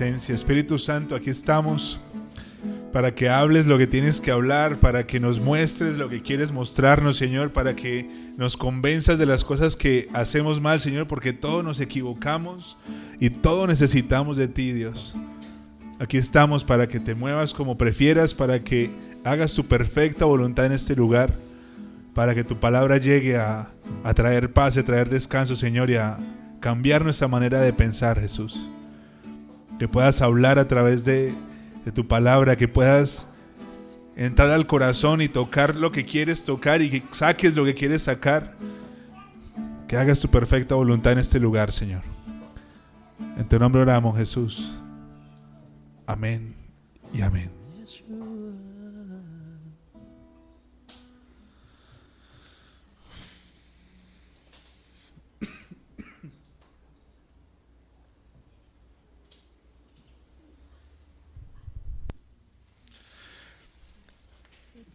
Espíritu Santo, aquí estamos para que hables lo que tienes que hablar, para que nos muestres lo que quieres mostrarnos, Señor, para que nos convenzas de las cosas que hacemos mal, Señor, porque todos nos equivocamos y todos necesitamos de ti, Dios. Aquí estamos para que te muevas como prefieras, para que hagas tu perfecta voluntad en este lugar, para que tu palabra llegue a, a traer paz, a traer descanso, Señor, y a cambiar nuestra manera de pensar, Jesús. Que puedas hablar a través de tu palabra, que puedas entrar al corazón y tocar lo que quieres tocar y que saques lo que quieres sacar. Que hagas tu perfecta voluntad en este lugar, Señor. En tu nombre oramos, Jesús. Amén y amén.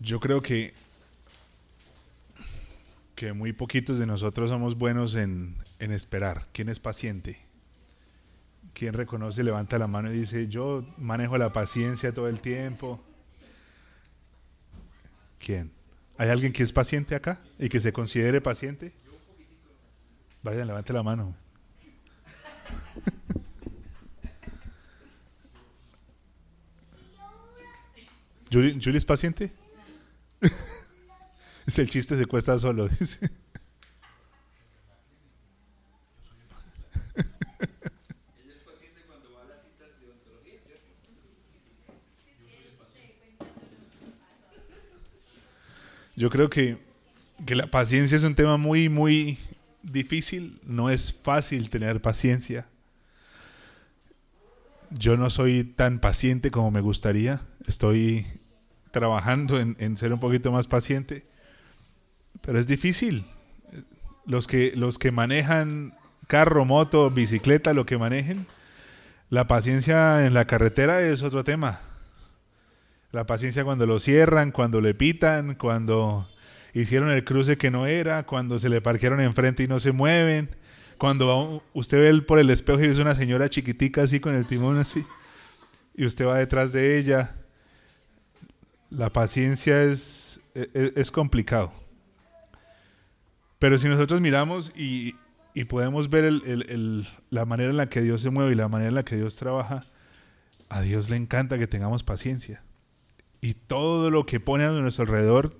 Yo creo que, que muy poquitos de nosotros somos buenos en, en esperar. ¿Quién es paciente? ¿Quién reconoce, levanta la mano y dice, yo manejo la paciencia todo el tiempo? ¿Quién? ¿Hay alguien que es paciente acá y que se considere paciente? Vayan, levante la mano. ¿Julie, ¿Julie es paciente? Es el chiste se cuesta solo, dice. Yo creo que, que la paciencia es un tema muy, muy difícil. No es fácil tener paciencia. Yo no soy tan paciente como me gustaría. Estoy trabajando en, ser un poquito más paciente, pero es difícil. Los que, los que manejan carro, moto, bicicleta, lo que manejen, la paciencia en la carretera es otro tema. La paciencia cuando lo cierran, cuando le pitan, cuando hicieron el cruce que no era, cuando se le parquearon enfrente y no se mueven, cuando usted ve por el espejo y es una señora chiquitica así con el timón así, y usted va detrás de ella la paciencia es, e, e, es, complicado. Pero si nosotros miramos y, podemos ver la manera en la que Dios se mueve y la manera en la que Dios trabaja, a Dios le encanta que tengamos paciencia. Y todo lo que pone a nuestro alrededor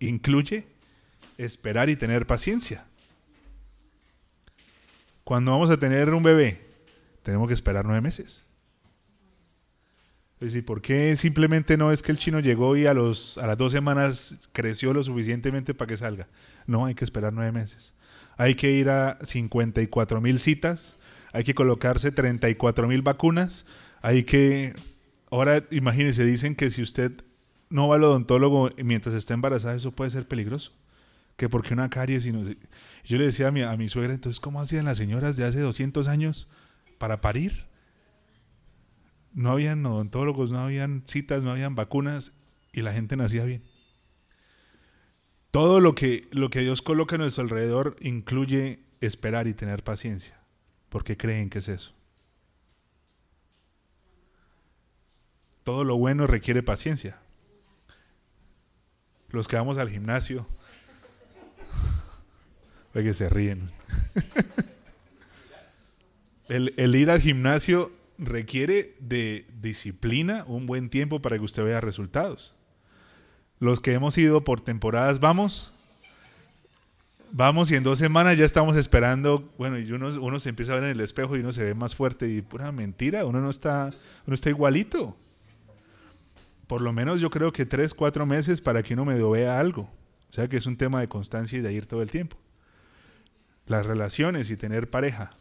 incluye esperar y tener paciencia. Cuando vamos a tener un bebé, tenemos que esperar nueve meses. ¿Y por qué simplemente no es que el chino llegó y a, los, a las dos semanas creció lo suficientemente para que salga? No, hay que esperar nueve meses. Hay que ir a 54 mil citas, hay que colocarse 34 mil vacunas, hay que... Ahora imagínense, dicen que si usted no va al odontólogo mientras está embarazada, eso puede ser peligroso. Que porque una caries... Y no, yo le decía a mi, a mi suegra, entonces, ¿cómo hacían las señoras de hace 200 años para parir? No habían odontólogos, no habían citas, no habían vacunas y la gente nacía bien. Todo lo que, lo que Dios coloca a nuestro alrededor incluye esperar y tener paciencia, porque creen que es eso. Todo lo bueno requiere paciencia. Los que vamos al gimnasio, que se ríen. el, el ir al gimnasio requiere de disciplina, un buen tiempo para que usted vea resultados. Los que hemos ido por temporadas, vamos, vamos y en dos semanas ya estamos esperando, bueno, y uno, uno se empieza a ver en el espejo y uno se ve más fuerte y pura mentira, uno no está, uno está igualito. Por lo menos yo creo que tres, cuatro meses para que uno me vea algo. O sea que es un tema de constancia y de ir todo el tiempo. Las relaciones y tener pareja.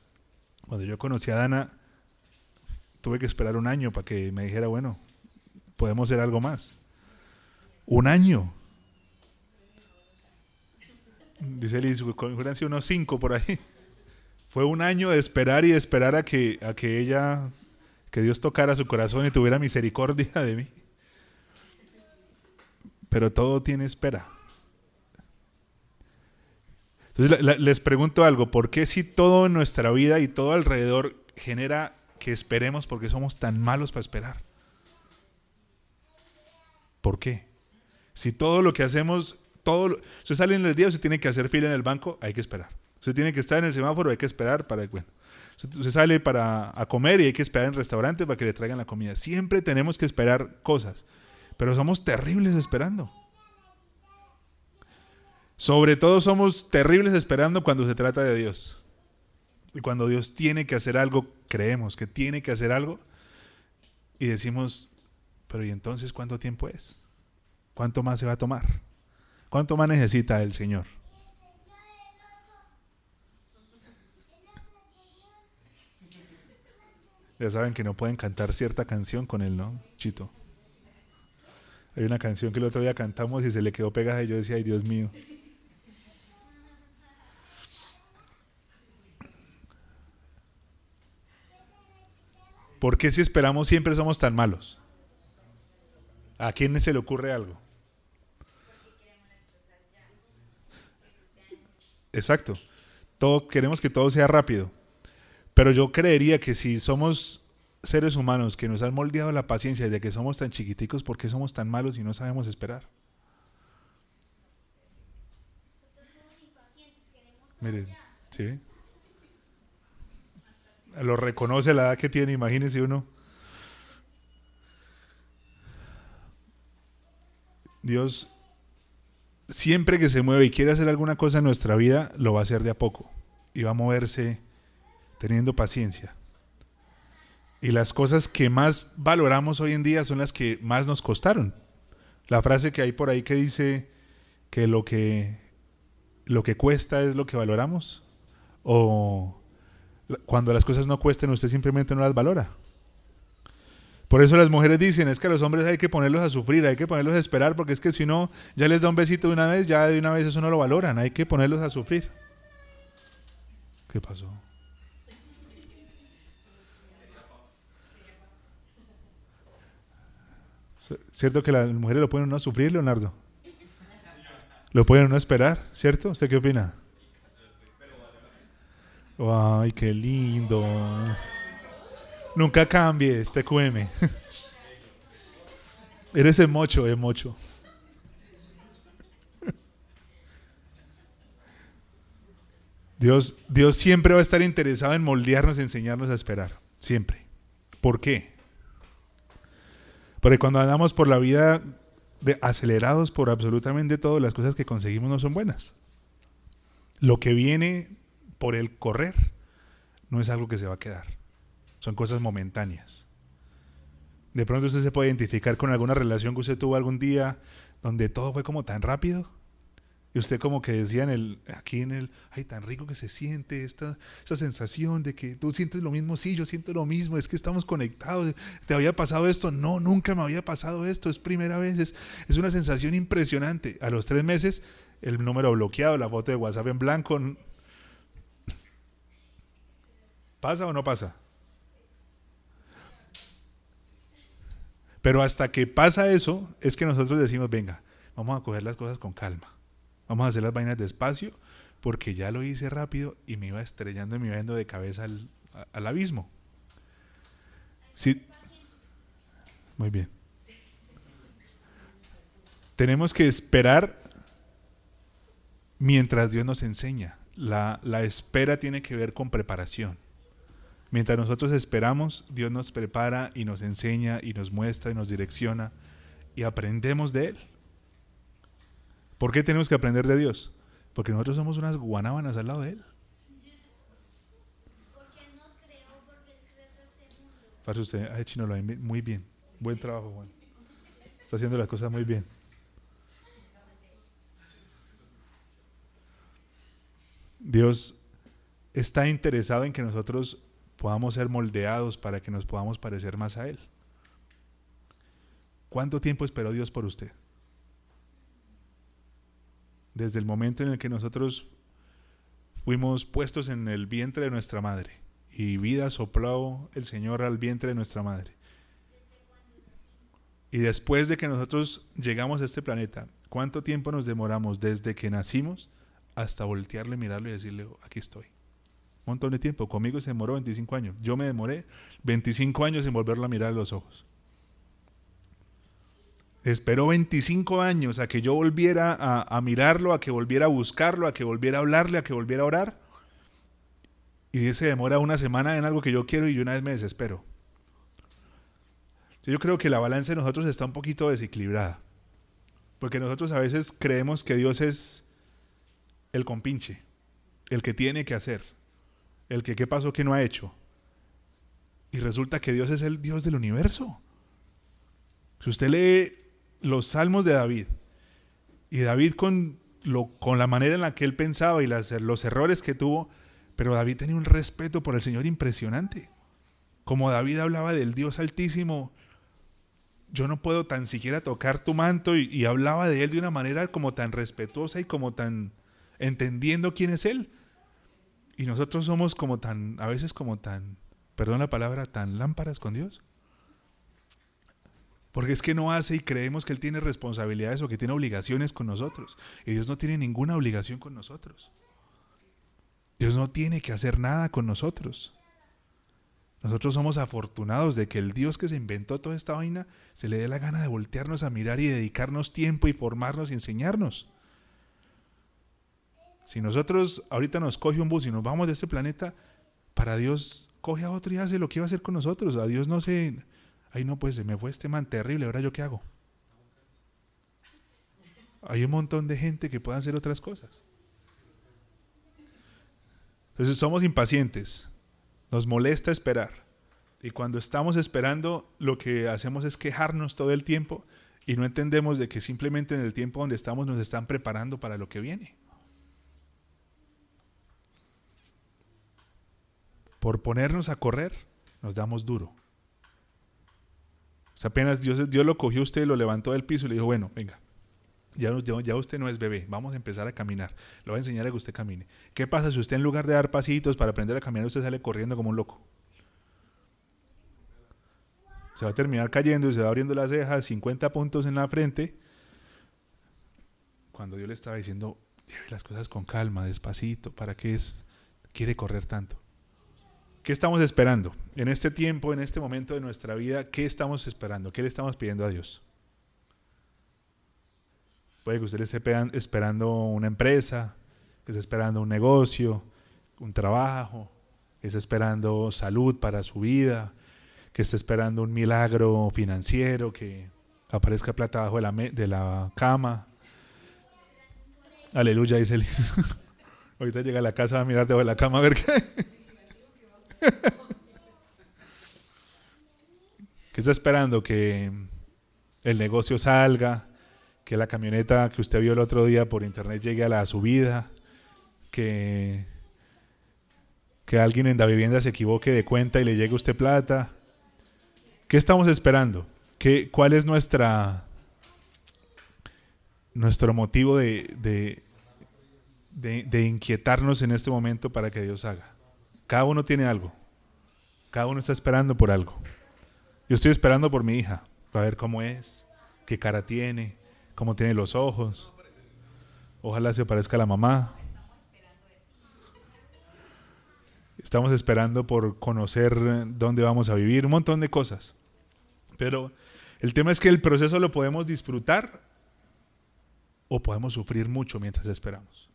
Cuando yo conocí a Dana, tuve que esperar un año para que me dijera, bueno, podemos hacer algo más. Un año. Dice Liz, sido unos cinco por ahí. Fue un año de esperar y de esperar a que, a que ella, que Dios tocara su corazón y tuviera misericordia de mí. Pero todo tiene espera. Entonces les pregunto algo, ¿por qué si todo en nuestra vida y todo alrededor genera que esperemos porque somos tan malos para esperar. ¿Por qué? Si todo lo que hacemos, todo, usted sale en el día, usted tiene que hacer fila en el banco, hay que esperar. Usted tiene que estar en el semáforo, hay que esperar para, bueno, usted sale para a comer y hay que esperar en el restaurante para que le traigan la comida. Siempre tenemos que esperar cosas, pero somos terribles esperando. Sobre todo somos terribles esperando cuando se trata de Dios. Y cuando Dios tiene que hacer algo, creemos que tiene que hacer algo y decimos, pero ¿y entonces cuánto tiempo es? ¿Cuánto más se va a tomar? ¿Cuánto más necesita el Señor? Ya saben que no pueden cantar cierta canción con él, ¿no? Chito. Hay una canción que el otro día cantamos y se le quedó pegada y yo decía, ay Dios mío. ¿Por qué si esperamos siempre somos tan malos? ¿A quién se le ocurre algo? Exacto. Todo, queremos que todo sea rápido. Pero yo creería que si somos seres humanos que nos han moldeado la paciencia de que somos tan chiquiticos, ¿por qué somos tan malos y no sabemos esperar? Miren, ¿sí? Lo reconoce la edad que tiene, imagínese uno. Dios, siempre que se mueve y quiere hacer alguna cosa en nuestra vida, lo va a hacer de a poco. Y va a moverse teniendo paciencia. Y las cosas que más valoramos hoy en día son las que más nos costaron. La frase que hay por ahí que dice que lo que, lo que cuesta es lo que valoramos. O cuando las cosas no cuesten, usted simplemente no las valora. Por eso las mujeres dicen, es que a los hombres hay que ponerlos a sufrir, hay que ponerlos a esperar, porque es que si no, ya les da un besito de una vez, ya de una vez eso no lo valoran, hay que ponerlos a sufrir. ¿Qué pasó? ¿Cierto que las mujeres lo pueden no sufrir, Leonardo? Lo pueden no esperar, ¿cierto? ¿Usted qué opina? Ay, qué lindo. Nunca cambie este QM. Eres el mocho, el mocho. Dios, Dios siempre va a estar interesado en moldearnos, enseñarnos a esperar. Siempre. ¿Por qué? Porque cuando andamos por la vida de acelerados por absolutamente todo, las cosas que conseguimos no son buenas. Lo que viene por el correr no es algo que se va a quedar. Son cosas momentáneas. De pronto usted se puede identificar con alguna relación que usted tuvo algún día donde todo fue como tan rápido y usted como que decía en el, aquí en el, ay, tan rico que se siente esta, esta sensación de que tú sientes lo mismo, sí, yo siento lo mismo, es que estamos conectados, ¿te había pasado esto? No, nunca me había pasado esto, es primera vez, es, es una sensación impresionante. A los tres meses, el número bloqueado, la foto de WhatsApp en blanco. ¿Pasa o no pasa? Pero hasta que pasa eso, es que nosotros decimos, venga, vamos a coger las cosas con calma Vamos a hacer las vainas despacio porque ya lo hice rápido y me iba estrellando y me iba yendo de cabeza al, al abismo. Sí. Muy bien. Tenemos que esperar mientras Dios nos enseña. La, la, espera tiene que ver con preparación. Mientras nosotros esperamos, Dios nos prepara y nos enseña y nos muestra y nos direcciona y aprendemos de Él. ¿Por qué tenemos que aprender de Dios? Porque nosotros somos unas guanábanas al lado de Él. Para usted ha hecho muy bien. Buen trabajo, Juan. Está haciendo las cosas muy bien. Dios está interesado en que nosotros podamos ser moldeados para que nos podamos parecer más a Él. ¿Cuánto tiempo esperó Dios por usted? desde el momento en el que nosotros fuimos puestos en el vientre de nuestra madre y vida sopló el Señor al vientre de nuestra madre. Y después de que nosotros llegamos a este planeta, ¿cuánto tiempo nos demoramos desde que nacimos hasta voltearle, mirarlo y decirle, aquí estoy? Montón de tiempo. Conmigo se demoró 25 años. Yo me demoré 25 años en volverlo a mirar a los ojos. Esperó 25 años a que yo volviera a, a, mirarlo, a que volviera a buscarlo, a que volviera a hablarle, a que volviera a orar. Y se demora una semana en algo que yo quiero y yo una vez me desespero. Yo creo que la balanza de nosotros está un poquito desequilibrada. Porque nosotros a veces creemos que Dios es el compinche, el que tiene que hacer, el que qué pasó que no ha hecho. Y resulta que Dios es el Dios del universo. Si usted lee los salmos de David, y David con, lo, con la manera en la que él pensaba y los errores que tuvo, pero David tenía un respeto por el Señor impresionante. Como David hablaba del Dios altísimo, yo no puedo tan siquiera tocar tu manto y, y, hablaba de él de una manera como tan respetuosa y como tan entendiendo quién es él. Y nosotros somos como tan, a veces como tan, perdón la palabra, tan lámparas con Dios. Porque es que no hace y creemos que Él tiene responsabilidades o que tiene obligaciones con nosotros. Y Dios no tiene ninguna obligación con nosotros. Dios no tiene que hacer nada con nosotros. Nosotros somos afortunados de que el Dios que se inventó toda esta vaina se le dé la gana de voltearnos a mirar y dedicarnos tiempo y formarnos y enseñarnos. Si nosotros ahorita nos coge un bus y nos vamos de este planeta, para Dios coge a otro y hace lo que iba a hacer con nosotros. A Dios no se... Ay, no, pues se me fue este man terrible, ahora yo qué hago. Hay un montón de gente que puede hacer otras cosas. Entonces somos impacientes, nos molesta esperar. Y cuando estamos esperando, lo que hacemos es quejarnos todo el tiempo y no entendemos de que simplemente en el tiempo donde estamos nos están preparando para lo que viene. Por ponernos a correr, nos damos duro. apenas Dios, Dios lo cogió usted, lo levantó del piso y le dijo, bueno, venga, ya, usted no es bebé, vamos a empezar a caminar. Le voy a enseñar a que usted camine. ¿Qué pasa si usted en lugar de dar pasitos para aprender a caminar, usted sale corriendo como un loco? Se va a terminar cayendo y se va abriendo las cejas, 50 puntos en la frente. Cuando Dios le estaba diciendo, lleve las cosas con calma, despacito, ¿para qué quiere correr tanto? ¿Qué estamos esperando? En este tiempo, en este momento de nuestra vida, ¿qué estamos esperando? ¿Qué le estamos pidiendo a Dios? Puede que usted esté esperando una empresa, que esté esperando un negocio, un trabajo, que esté esperando salud para su vida, que esté esperando un milagro financiero, que aparezca plata abajo de la, de la cama. Aleluya, dice el Ahorita llega a la casa a mirar debajo de la cama a ver qué. ¿Qué está esperando? Que el negocio salga, que la camioneta que usted vio el otro día por internet llegue a la subida, que, que alguien en la vivienda se equivoque de cuenta y le llegue a usted plata. ¿Qué estamos esperando? ¿Qué, ¿Cuál es nuestra, nuestro motivo de, de inquietarnos en este momento para que Dios haga? Cada uno tiene algo. Cada uno está esperando por algo. Yo estoy esperando por mi hija, para ver cómo es, qué cara tiene, cómo tiene los ojos. Ojalá se parezca a la mamá. Estamos esperando por conocer dónde vamos a vivir, un montón de cosas. Pero el tema es que el proceso lo podemos disfrutar o podemos sufrir mucho mientras esperamos.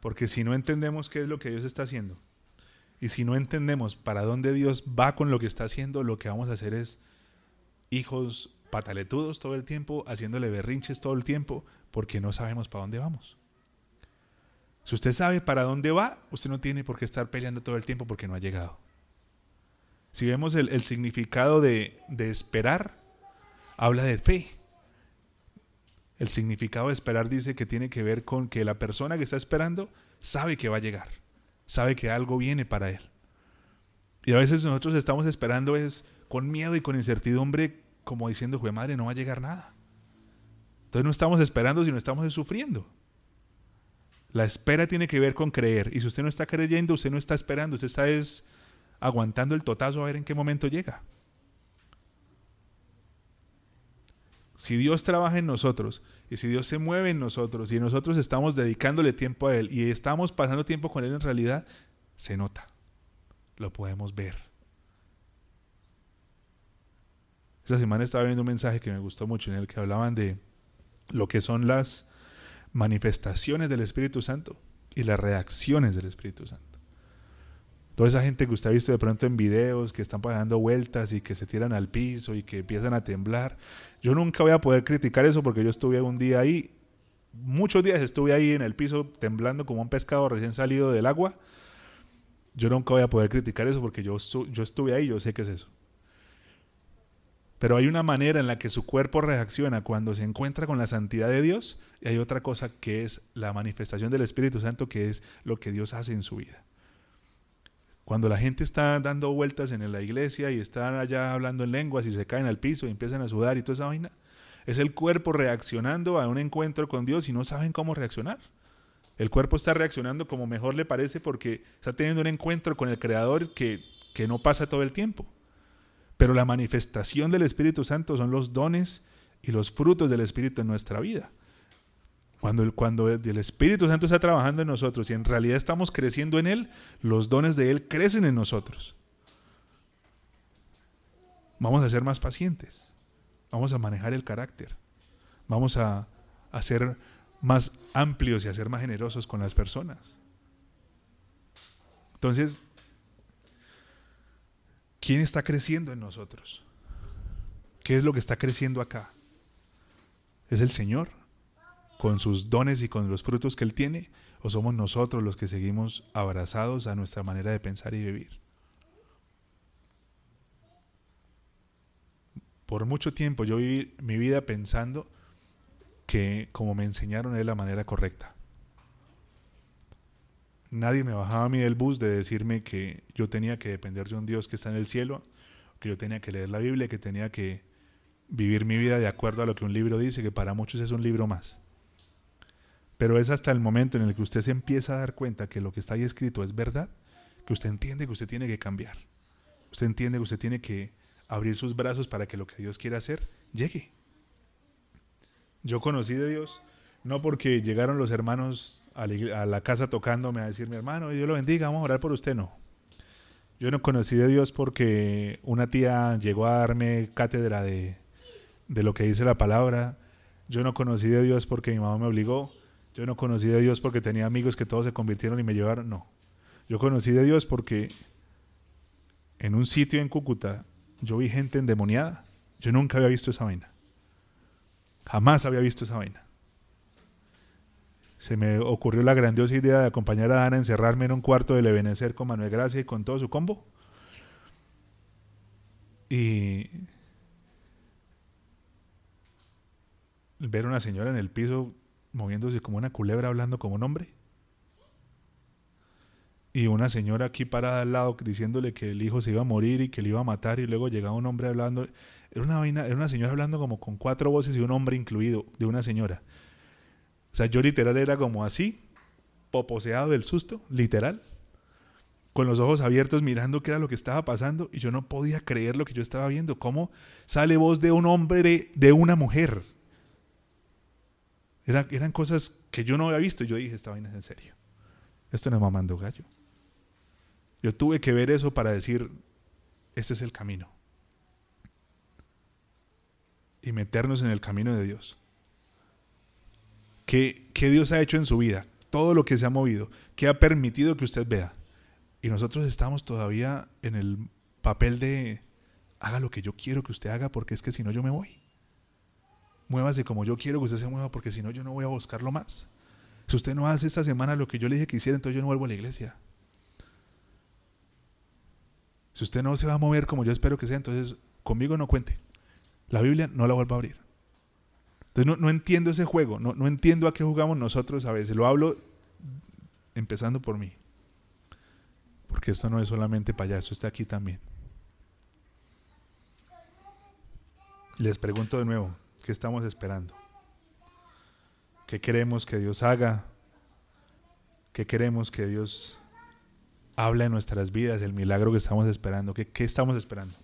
Porque si no entendemos qué es lo que Dios está haciendo y si no entendemos para dónde Dios va con lo que está haciendo, lo que vamos a hacer es hijos pataletudos todo el tiempo, haciéndole berrinches todo el tiempo, porque no sabemos para dónde vamos. Si usted sabe para dónde va, usted no tiene por qué estar peleando todo el tiempo porque no ha llegado. Si vemos el, significado de, de esperar, habla de fe. El significado de esperar dice que tiene que ver con que la persona que está esperando sabe que va a llegar, sabe que algo viene para él. Y a veces nosotros estamos esperando es con miedo y con incertidumbre como diciendo, jue madre, no va a llegar nada. Entonces no estamos esperando, sino estamos sufriendo. La espera tiene que ver con creer. Y si usted no está creyendo, usted no está esperando, usted está es aguantando el totazo a ver en qué momento llega. Si Dios trabaja en nosotros y si Dios se mueve en nosotros y nosotros estamos dedicándole tiempo a Él y estamos pasando tiempo con Él en realidad, se nota, lo podemos ver. Esta semana estaba viendo un mensaje que me gustó mucho en el que hablaban de lo que son las manifestaciones del Espíritu Santo y las reacciones del Espíritu Santo. Toda esa gente que usted ha visto de pronto en videos, que están dando vueltas y que se tiran al piso y que empiezan a temblar. Yo nunca voy a poder criticar eso porque yo estuve un día ahí, muchos días estuve ahí en el piso temblando como un pescado recién salido del agua. Yo nunca voy a poder criticar eso porque yo, estuve ahí, yo sé qué es eso. Pero hay una manera en la que su cuerpo reacciona cuando se encuentra con la santidad de Dios y hay otra cosa que es la manifestación del Espíritu Santo, que es lo que Dios hace en su vida. Cuando la gente está dando vueltas en la iglesia y están allá hablando en lenguas y se caen al piso y empiezan a sudar y toda esa vaina, es el cuerpo reaccionando a un encuentro con Dios y no saben cómo reaccionar. El cuerpo está reaccionando como mejor le parece porque está teniendo un encuentro con el Creador que, que no pasa todo el tiempo. Pero la manifestación del Espíritu Santo son los dones y los frutos del Espíritu en nuestra vida. Cuando el, cuando el Espíritu Santo está trabajando en nosotros y en realidad estamos creciendo en Él, los dones de Él crecen en nosotros. Vamos a ser más pacientes. Vamos a manejar el carácter. Vamos a, a ser más amplios y a ser más generosos con las personas. Entonces, ¿Quién está creciendo en nosotros? ¿Qué es lo que está creciendo acá? ¿Es el Señor con sus dones y con los frutos que Él tiene? ¿O somos nosotros los que seguimos abrazados a nuestra manera de pensar y vivir? Por mucho tiempo yo viví mi vida pensando que como me enseñaron es la manera correcta. Nadie me bajaba a mí del bus de decirme que yo tenía que depender de un Dios que está en el cielo, que yo tenía que leer la Biblia, que tenía que vivir mi vida de acuerdo a lo que un libro dice, que para muchos es un libro más. Pero es hasta el momento en el que usted se empieza a dar cuenta que lo que está ahí escrito es verdad, que usted entiende que usted tiene que cambiar. Usted entiende que usted tiene que abrir sus brazos para que lo que Dios quiere hacer llegue. Yo conocí de Dios no porque llegaron los hermanos a la, casa tocándome a decir, mi hermano, Dios lo bendiga, vamos a orar por usted, no. Yo no conocí de Dios porque una tía llegó a darme cátedra de, de lo que dice la palabra. Yo no conocí de Dios porque mi mamá me obligó. Yo no conocí de Dios porque tenía amigos que todos se convirtieron y me llevaron. No. Yo conocí de Dios porque en un sitio en Cúcuta yo vi gente endemoniada. Yo nunca había visto esa vaina. Jamás había visto esa vaina se me ocurrió la grandiosa idea de acompañar a Dana a encerrarme en un cuarto de Ebenezer con Manuel Gracia y con todo su combo. Y ver a una señora en el piso moviéndose como una culebra hablando como un hombre. Y una señora aquí parada al lado diciéndole que el hijo se iba a morir y que le iba a matar y luego llegaba un hombre hablando. Era una, era una señora hablando como con cuatro voces y un hombre incluido de una señora. O sea, yo literal era como así, poposeado del susto, literal, con los ojos abiertos mirando qué era lo que estaba pasando y yo no podía creer lo que yo estaba viendo. ¿Cómo sale voz de un hombre, de una mujer? Eran cosas que yo no había visto. Yo dije, esta vaina es en serio. Esto no es mamando gallo. Yo tuve que ver eso para decir, este es el camino. Y meternos en el camino de Dios. ¿Qué, Dios ha hecho en su vida? Todo lo que se ha movido, ¿qué ha permitido que usted vea? Y nosotros estamos todavía en el papel de haga lo que yo quiero que usted haga porque es que si no yo me voy. Muévase como yo quiero que usted se mueva porque si no yo no voy a buscarlo más. Si usted no hace esta semana lo que yo le dije que hiciera, entonces yo no vuelvo a la iglesia. Si usted no se va a mover como yo espero que sea, entonces conmigo no cuente. La Biblia no la vuelvo a abrir. Entonces no, entiendo ese juego, no, no entiendo a qué jugamos nosotros a veces. Lo hablo empezando por mí. Porque esto no es solamente para allá, esto está aquí también. Les pregunto de nuevo, ¿qué estamos esperando? ¿Qué queremos que Dios haga? ¿Qué queremos que Dios hable en nuestras vidas? El milagro que estamos esperando. ¿Qué, qué estamos esperando?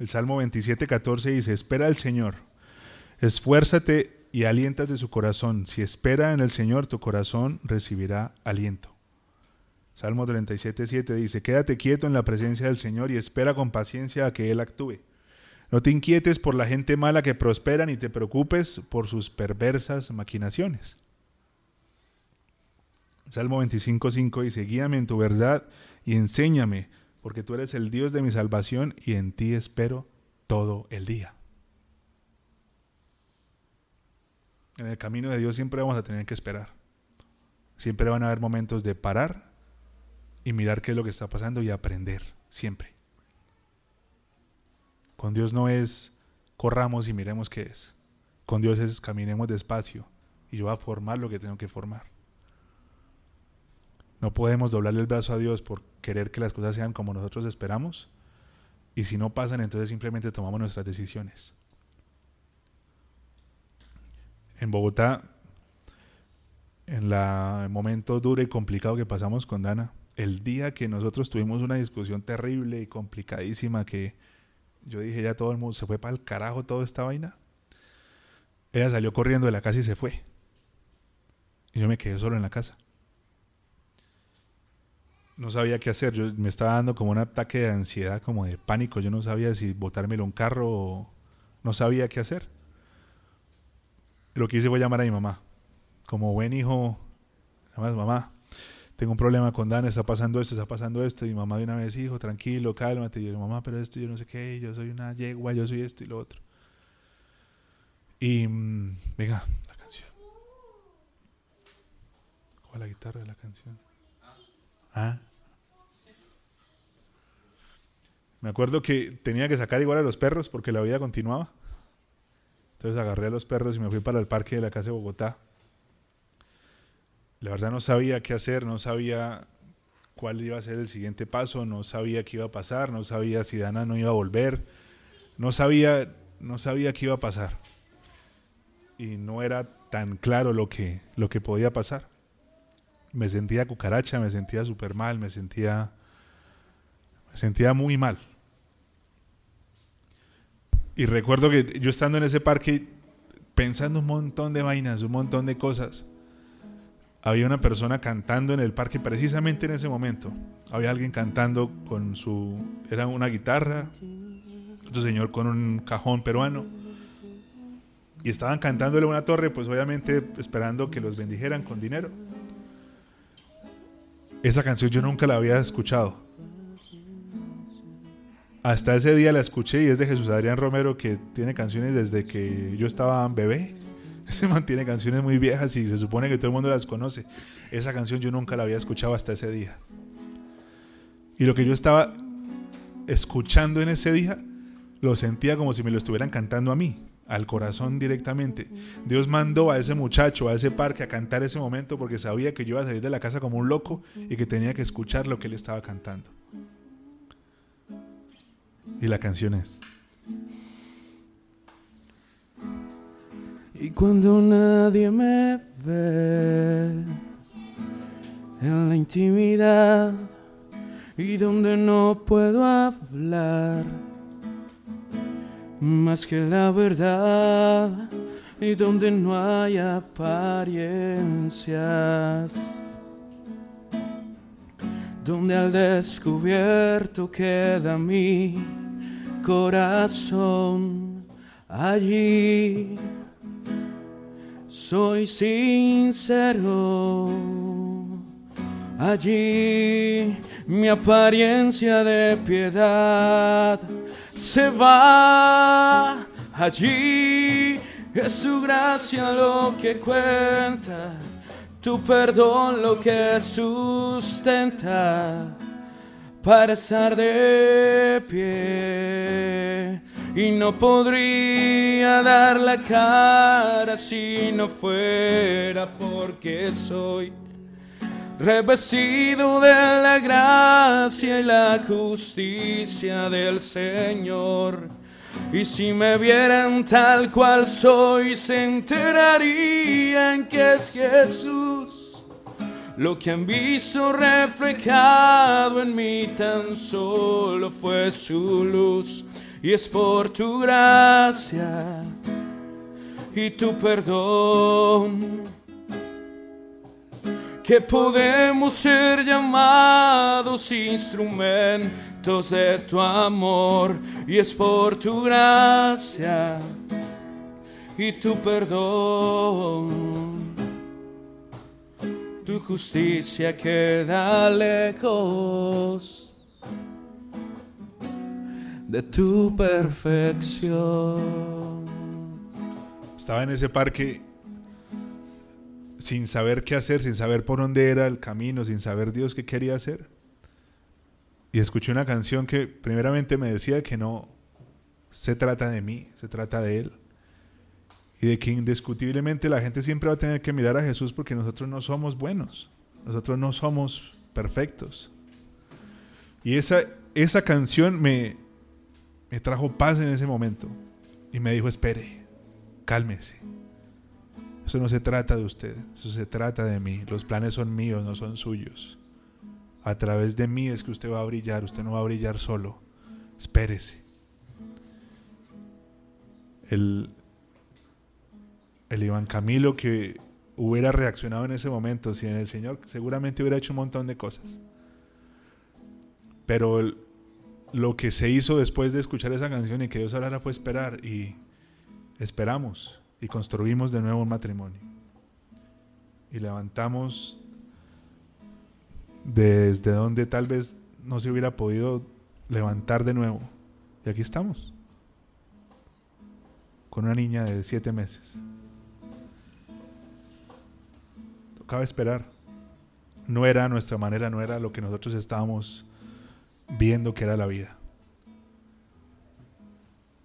El Salmo 27, 14 dice, espera al Señor, esfuérzate y alientas de su corazón. Si espera en el Señor, tu corazón recibirá aliento. Salmo 37, 7 dice, quédate quieto en la presencia del Señor y espera con paciencia a que Él actúe. No te inquietes por la gente mala que prospera ni te preocupes por sus perversas maquinaciones. Salmo 25, 5 dice, guíame en tu verdad y enséñame porque tú eres el Dios de mi salvación y en ti espero todo el día. En el camino de Dios siempre vamos a tener que esperar. Siempre van a haber momentos de parar y mirar qué es lo que está pasando y aprender, siempre. Con Dios no es corramos y miremos qué es. Con Dios es caminemos despacio y yo voy a formar lo que tengo que formar. No podemos doblarle el brazo a Dios por querer que las cosas sean como nosotros esperamos. Y si no pasan, entonces simplemente tomamos nuestras decisiones. En Bogotá, en el momento duro y complicado que pasamos con Dana, el día que nosotros tuvimos una discusión terrible y complicadísima que yo dije ya todo el mundo se fue para el carajo toda esta vaina. Ella salió corriendo de la casa y se fue. Y yo me quedé solo en la casa no sabía qué hacer. Yo me estaba dando como un ataque de ansiedad, como de pánico. Yo no sabía si botármelo un carro o no sabía qué hacer. Lo que hice fue llamar a mi mamá. Como buen hijo, además, mamá, tengo un problema con Dan, está pasando esto, está pasando esto. Y mamá de una vez, hijo, tranquilo, cálmate. Y yo, mamá, pero esto yo no sé qué, yo soy una yegua, yo soy esto y lo otro. Y mm, venga, la canción. ¿Cuál la guitarra de la canción? Ah. Me acuerdo que tenía que sacar igual a los perros porque la vida continuaba. Entonces agarré a los perros y me fui para el parque de la casa de Bogotá. La verdad no sabía qué hacer, no sabía cuál iba a ser el siguiente paso, no sabía qué iba a pasar, no sabía si Dana no iba a volver, no sabía, no sabía qué iba a pasar. Y no era tan claro lo que, lo que podía pasar. Me sentía cucaracha, me sentía súper mal, me sentía, me sentía muy mal. Y recuerdo que yo estando en ese parque pensando un montón de vainas, un montón de cosas. Había una persona cantando en el parque precisamente en ese momento. Había alguien cantando con su... Era una guitarra, otro señor con un cajón peruano. Y estaban cantándole una torre, pues obviamente esperando que los bendijeran con dinero. Esa canción yo nunca la había escuchado. Hasta ese día la escuché y es de Jesús Adrián Romero que tiene canciones desde que yo estaba bebé. Ese mantiene canciones muy viejas y se supone que todo el mundo las conoce. Esa canción yo nunca la había escuchado hasta ese día. Y lo que yo estaba escuchando en ese día, lo sentía como si me lo estuvieran cantando a mí, al corazón directamente. Dios mandó a ese muchacho, a ese parque, a cantar ese momento porque sabía que yo iba a salir de la casa como un loco y que tenía que escuchar lo que él estaba cantando. Y la canción es. Y cuando nadie me ve en la intimidad y donde no puedo hablar más que la verdad y donde no hay apariencias donde al descubierto queda mi corazón allí. Soy sincero, allí mi apariencia de piedad se va, allí es su gracia lo que cuenta tu perdón lo que sustenta para estar de pie. Y no podría dar la cara si no fuera porque soy revestido de la gracia y la justicia del Señor y si me vieran tal cual soy, se enterarían que es Jesús. Lo que han visto reflejado en mí tan solo fue su luz. y es por tu gracia y tu perdón que podemos ser llamados instrumentos de tu amor y es por tu gracia y tu perdón. Tu justicia queda lejos de tu perfección. Estaba en ese parque sin saber qué hacer, sin saber por dónde era el camino, sin saber Dios qué quería hacer. Y escuché una canción que primeramente me decía que no se trata de mí, se trata de Él. Y de que indiscutiblemente la gente siempre va a tener que mirar a Jesús porque nosotros no somos buenos, nosotros no somos perfectos. Y esa, esa canción me, me trajo paz en ese momento y me dijo, espere, cálmese eso no se trata de usted, eso se trata de mí. Los planes son míos, no son suyos. A través de mí es que usted va a brillar, usted no va a brillar solo. Espérese. El, el Iván Camilo que hubiera reaccionado en ese momento, si en el Señor seguramente hubiera hecho un montón de cosas. Pero lo que se hizo después de escuchar esa canción y que Dios hablara fue esperar y esperamos y construimos de nuevo un matrimonio. Y levantamos desde donde tal vez no se hubiera podido levantar de nuevo. Y aquí estamos, con una niña de siete meses. Tocaba esperar. No era nuestra manera, no era lo que nosotros estábamos viendo que era la vida.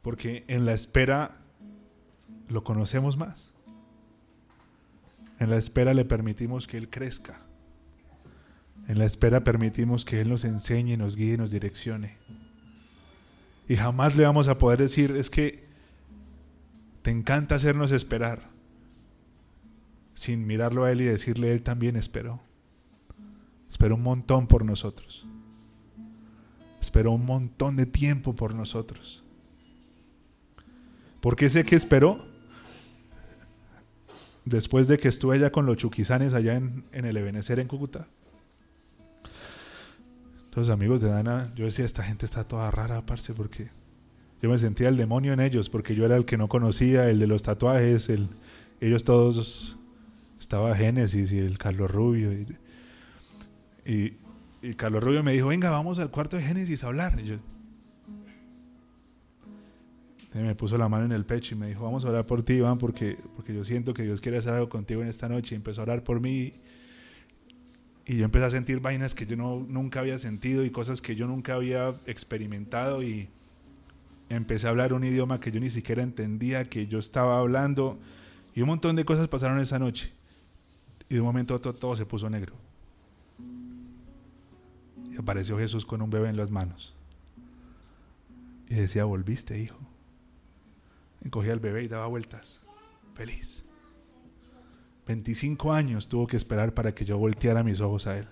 Porque en la espera lo conocemos más. En la espera le permitimos que Él crezca. En la espera permitimos que Él nos enseñe, nos guíe, nos direccione. Y jamás le vamos a poder decir, es que te encanta hacernos esperar, sin mirarlo a Él y decirle, Él también esperó. Esperó un montón por nosotros. Esperó un montón de tiempo por nosotros. ¿Por qué sé que esperó? después de que estuve allá con los chuquisanes allá en, el Ebenecer en Cúcuta. Los amigos de Dana, yo decía, esta gente está toda rara, parce, porque yo me sentía el demonio en ellos, porque yo era el que no conocía, el de los tatuajes, el, ellos todos, estaba Génesis y el Carlos Rubio. Y, Carlos Rubio me dijo, venga, vamos al cuarto de Génesis a hablar. Me puso la mano en el pecho y me dijo, vamos a orar por ti, Iván, porque, porque yo siento que Dios quiere hacer algo contigo en esta noche. Y empezó a orar por mí y yo empecé a sentir vainas que yo no, nunca había sentido y cosas que yo nunca había experimentado y empecé a hablar un idioma que yo ni siquiera entendía, que yo estaba hablando y un montón de cosas pasaron esa noche. Y de un momento a otro todo se puso negro. Y apareció Jesús con un bebé en las manos. Y decía, volviste, hijo cogía al bebé y daba vueltas. Feliz. 25 años tuvo que esperar para que yo volteara mis ojos a él.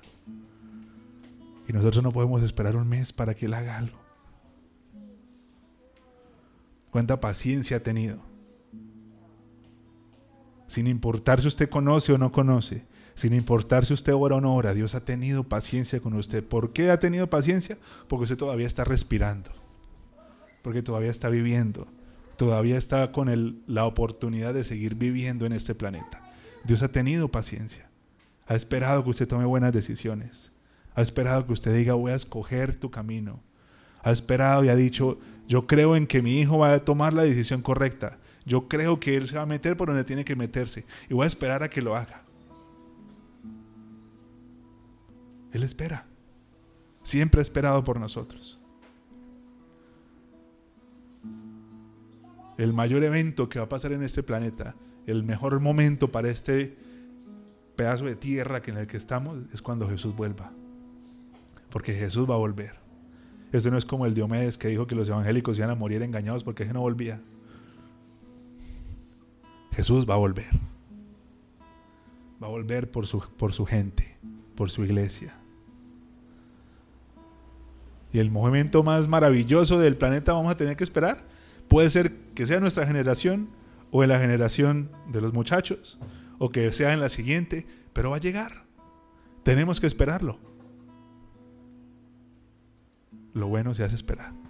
Y nosotros no podemos esperar un mes para que él haga algo. Cuánta paciencia ha tenido. Sin importar si usted conoce o no conoce, sin importar si usted ora o no ora, Dios ha tenido paciencia con usted. ¿Por qué ha tenido paciencia? Porque usted todavía está respirando, porque todavía está viviendo, todavía está con la oportunidad de seguir viviendo en este planeta. Dios ha tenido paciencia. Ha esperado que usted tome buenas decisiones. Ha esperado que usted diga, voy a escoger tu camino. Ha esperado y ha dicho, yo creo en que mi hijo va a tomar la decisión correcta. Yo creo que él se va a meter por donde tiene que meterse. Y voy a esperar a que lo haga. Él espera. Siempre ha esperado por nosotros. el mayor evento que va a pasar en este planeta, el mejor momento para este pedazo de tierra en el que estamos es cuando Jesús vuelva. Porque Jesús va a volver. Esto no es como el Diomedes que dijo que los evangélicos iban a morir engañados porque él no volvía. Jesús va a volver. Va a volver por su, por su gente, por su iglesia. Y el momento más maravilloso del planeta vamos a tener que esperar. Puede ser que sea nuestra generación o en la generación de los muchachos o que sea en la siguiente, pero va a llegar. Tenemos que esperarlo. Lo bueno se hace esperar.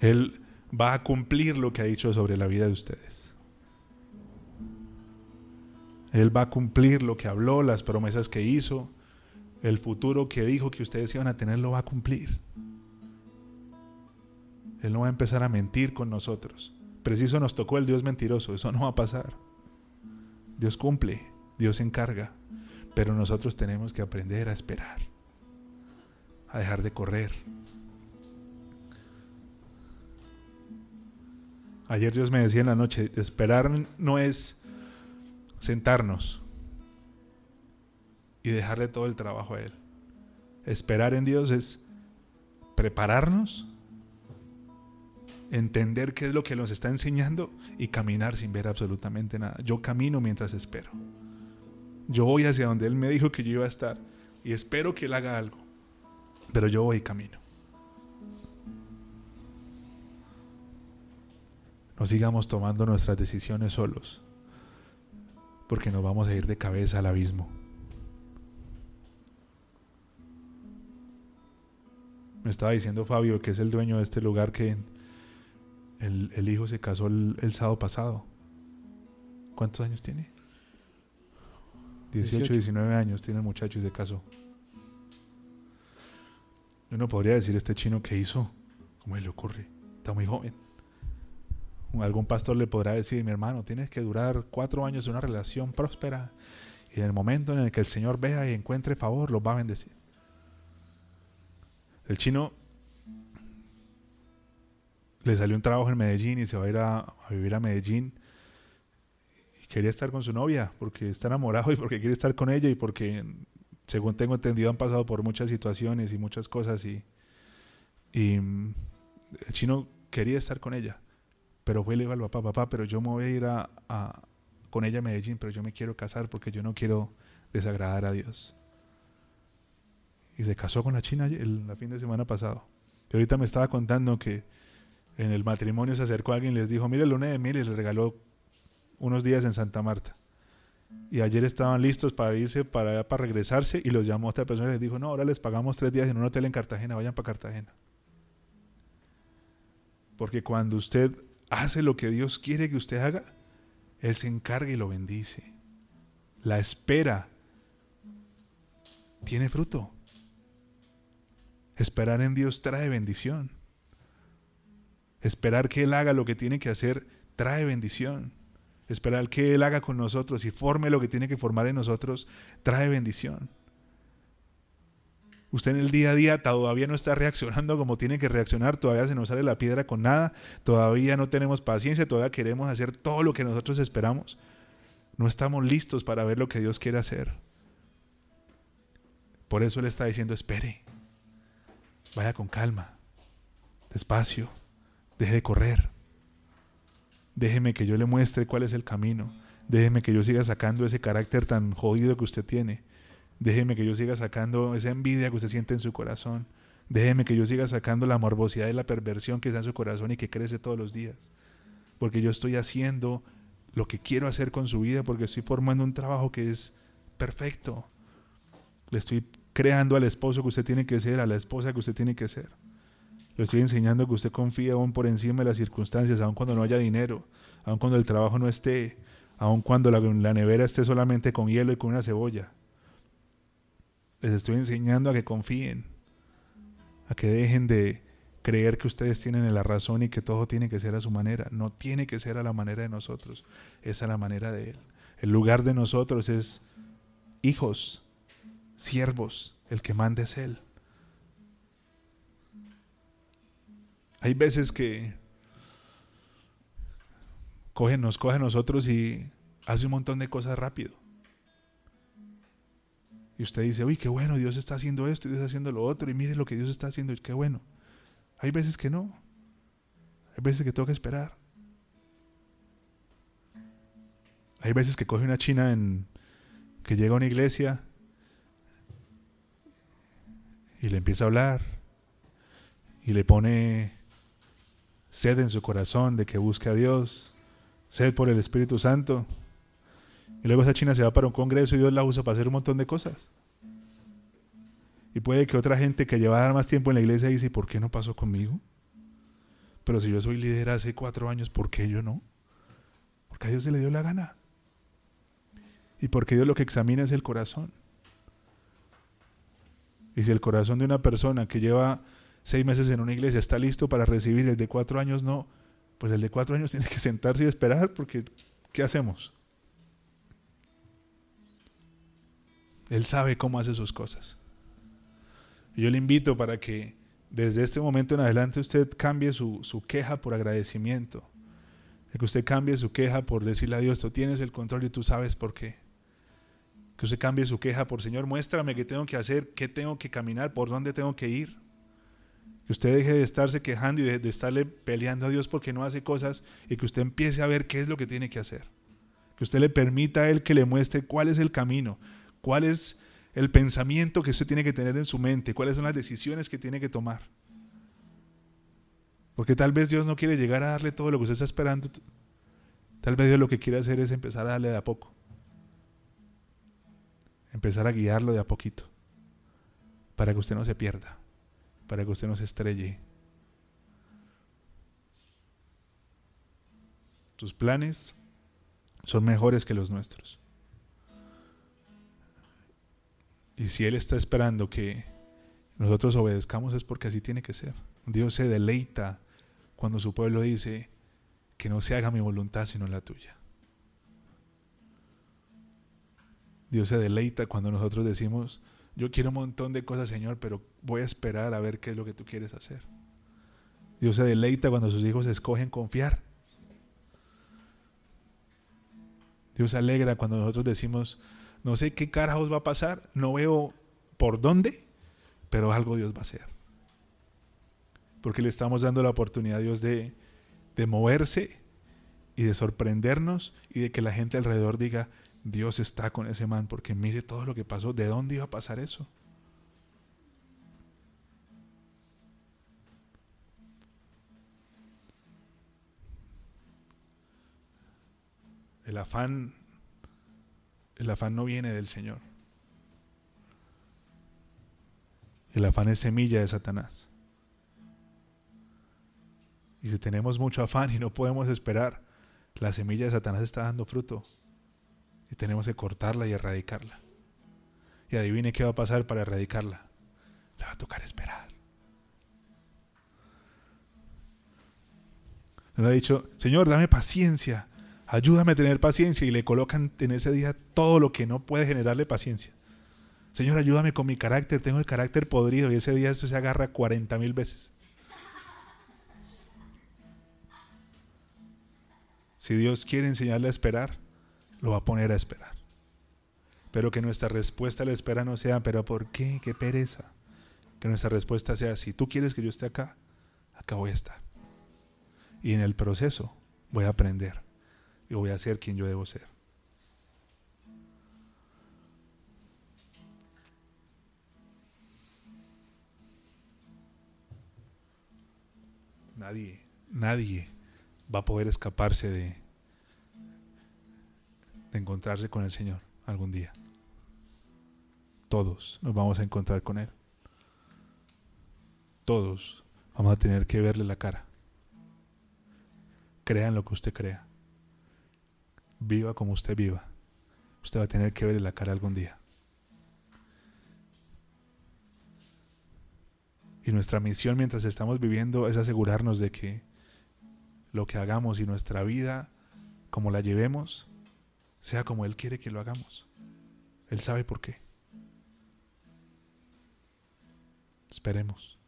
Él va a cumplir lo que ha dicho sobre la vida de ustedes. Él va a cumplir lo que habló, las promesas que hizo, el futuro que dijo que ustedes iban a tener, lo va a cumplir. Él no va a empezar a mentir con nosotros. Preciso nos tocó el Dios mentiroso, eso no va a pasar. Dios cumple, Dios encarga, pero nosotros tenemos que aprender a esperar, a dejar de correr, Ayer Dios me decía en la noche, esperar no es sentarnos y dejarle todo el trabajo a Él. Esperar en Dios es prepararnos, entender qué es lo que nos está enseñando y caminar sin ver absolutamente nada. Yo camino mientras espero. Yo voy hacia donde Él me dijo que yo iba a estar y espero que Él haga algo, pero yo voy y camino. No sigamos tomando nuestras decisiones solos, porque nos vamos a ir de cabeza al abismo. Me estaba diciendo Fabio, que es el dueño de este lugar, que el, hijo se casó el, sábado pasado. ¿Cuántos años tiene? 18, 19 años tiene el muchacho y se casó. Yo no podría decir este chino que hizo, ¿cómo le ocurre? Está muy joven algún pastor le podrá decir, mi hermano, tienes que durar cuatro años en una relación próspera y en el momento en el que el Señor vea y encuentre favor, los va a bendecir. El chino le salió un trabajo en Medellín y se va a ir a, vivir a Medellín. Y quería estar con su novia porque está enamorado y porque quiere estar con ella y porque, según tengo entendido, han pasado por muchas situaciones y muchas cosas y, y el chino quería estar con ella pero fue y le dijo al papá, papá, pero yo me voy a ir a, con ella a Medellín, pero yo me quiero casar porque yo no quiero desagradar a Dios. Y se casó con la China el, fin de semana pasado. Y ahorita me estaba contando que en el matrimonio se acercó alguien y les dijo, mire el luna de mil y le regaló unos días en Santa Marta. Y ayer estaban listos para irse para, para regresarse y los llamó a otra persona y les dijo, no, ahora les pagamos tres días en un hotel en Cartagena, vayan para Cartagena. Porque cuando usted hace lo que Dios quiere que usted haga, Él se encarga y lo bendice. La espera tiene fruto. Esperar en Dios trae bendición. Esperar que Él haga lo que tiene que hacer trae bendición. Esperar que Él haga con nosotros y forme lo que tiene que formar en nosotros trae bendición. Usted en el día a día todavía no está reaccionando como tiene que reaccionar, todavía se nos sale la piedra con nada, todavía no tenemos paciencia, todavía queremos hacer todo lo que nosotros esperamos. No estamos listos para ver lo que Dios quiere hacer. Por eso le está diciendo, espere, vaya con calma, despacio, deje de correr. Déjeme que yo le muestre cuál es el camino. Déjeme que yo siga sacando ese carácter tan jodido que usted tiene Déjeme que yo siga sacando esa envidia que usted siente en su corazón. Déjeme que yo siga sacando la morbosidad y la perversión que está en su corazón y que crece todos los días. Porque yo estoy haciendo lo que quiero hacer con su vida, porque estoy formando un trabajo que es perfecto. Le estoy creando al esposo que usted tiene que ser, a la esposa que usted tiene que ser. Le estoy enseñando que usted confía aún por encima de las circunstancias, aun cuando no haya dinero, aun cuando el trabajo no esté, aun cuando la, la nevera esté solamente con hielo y con una cebolla. Les estoy enseñando a que confíen, a que dejen de creer que ustedes tienen la razón y que todo tiene que ser a su manera. No tiene que ser a la manera de nosotros, es a la manera de Él. El lugar de nosotros es hijos, siervos, el que manda es Él. Hay veces que nos coge a nosotros y hace un montón de cosas rápido. Y usted dice, uy, qué bueno, Dios está haciendo esto y Dios está haciendo lo otro, y mire lo que Dios está haciendo, y qué bueno. Hay veces que no. Hay veces que toca esperar. Hay veces que coge una china en, que llega a una iglesia y le empieza a hablar y le pone sed en su corazón de que busque a Dios, sed por el Espíritu Santo. Y luego esa china se va para un congreso y Dios la usa para hacer un montón de cosas. Y puede que otra gente que lleva más tiempo en la iglesia dice, ¿por qué no pasó conmigo? Pero si yo soy líder hace cuatro años, ¿por qué yo no? Porque a Dios se le dio la gana. Y porque Dios lo que examina es el corazón. Y si el corazón de una persona que lleva seis meses en una iglesia está listo para recibir, el de cuatro años no, pues el de cuatro años tiene que sentarse y esperar porque ¿qué hacemos? Él sabe cómo hace sus cosas. Yo le invito para que desde este momento en adelante usted cambie su, su queja por agradecimiento. Que usted cambie su queja por decirle a Dios, tú tienes el control y tú sabes por qué. Que usted cambie su queja por, Señor, muéstrame qué tengo que hacer, qué tengo que caminar, por dónde tengo que ir. Que usted deje de estarse quejando y de, de estarle peleando a Dios porque no hace cosas y que usted empiece a ver qué es lo que tiene que hacer. Que usted le permita a Él que le muestre cuál es el camino, cuál es el pensamiento que usted tiene que tener en su mente, cuáles son las decisiones que tiene que tomar. Porque tal vez Dios no quiere llegar a darle todo lo que usted está esperando. Tal vez Dios lo que quiere hacer es empezar a darle de a poco empezar a guiarlo de a poquito, para que usted no se pierda, para que usted no se estrelle. Tus planes son mejores que los nuestros. Y si Él está esperando que nosotros obedezcamos es porque así tiene que ser. Dios se deleita cuando su pueblo dice que no se haga mi voluntad sino la tuya. Dios se deleita cuando nosotros decimos, yo quiero un montón de cosas, Señor, pero voy a esperar a ver qué es lo que tú quieres hacer. Dios se deleita cuando sus hijos escogen confiar. Dios se alegra cuando nosotros decimos, no sé qué carajos va a pasar, no veo por dónde, pero algo Dios va a hacer. Porque le estamos dando la oportunidad a Dios de, de moverse y de sorprendernos y de que la gente alrededor diga, Dios está con ese man porque mire todo lo que pasó. ¿De dónde iba a pasar eso? El afán, el afán no viene del Señor. El afán es semilla de Satanás. Y si tenemos mucho afán y no podemos esperar, la semilla de Satanás está dando fruto y tenemos que cortarla y erradicarla. Y adivine qué va a pasar para erradicarla. Le va a tocar esperar. Le ha dicho, Señor, dame paciencia, ayúdame a tener paciencia y le colocan en ese día todo lo que no puede generarle paciencia. Señor, ayúdame con mi carácter, tengo el carácter podrido y ese día eso se agarra 40 mil veces. Si Dios quiere enseñarle a esperar, lo va a poner a esperar. Pero que nuestra respuesta a la espera no sea, pero ¿por qué? ¿Qué pereza? Que nuestra respuesta sea, si tú quieres que yo esté acá, acá voy a estar. Y en el proceso voy a aprender y voy a ser quien yo debo ser. Nadie, nadie va a poder escaparse de, encontrarse con el Señor algún día. Todos nos vamos a encontrar con Él. Todos vamos a tener que verle la cara. Crea en lo que usted crea. Viva como usted viva. Usted va a tener que verle la cara algún día. Y nuestra misión mientras estamos viviendo es asegurarnos de que lo que hagamos y nuestra vida, como la llevemos, sea como Él quiere que lo hagamos. Él sabe por qué. Esperemos.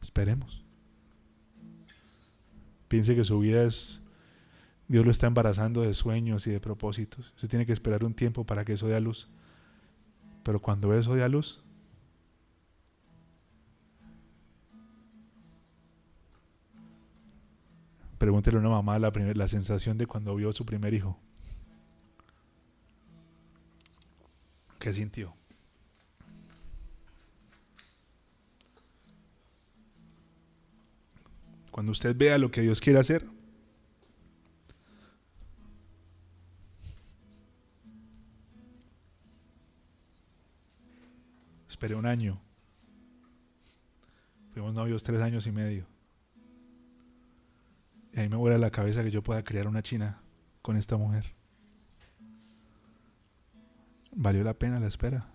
Esperemos. Piense que su vida es... Dios lo está embarazando de sueños y de propósitos. Usted tiene que esperar un tiempo para que eso dé a luz. Pero cuando eso dé a luz, Pregúntele a una mamá la, la sensación de cuando vio a su primer hijo. ¿Qué sintió? Cuando usted vea lo que Dios quiere hacer, esperé un año. Fuimos novios tres años y medio. Y ahí me vuela la cabeza que yo pueda crear una china con esta mujer. Valió la pena la espera.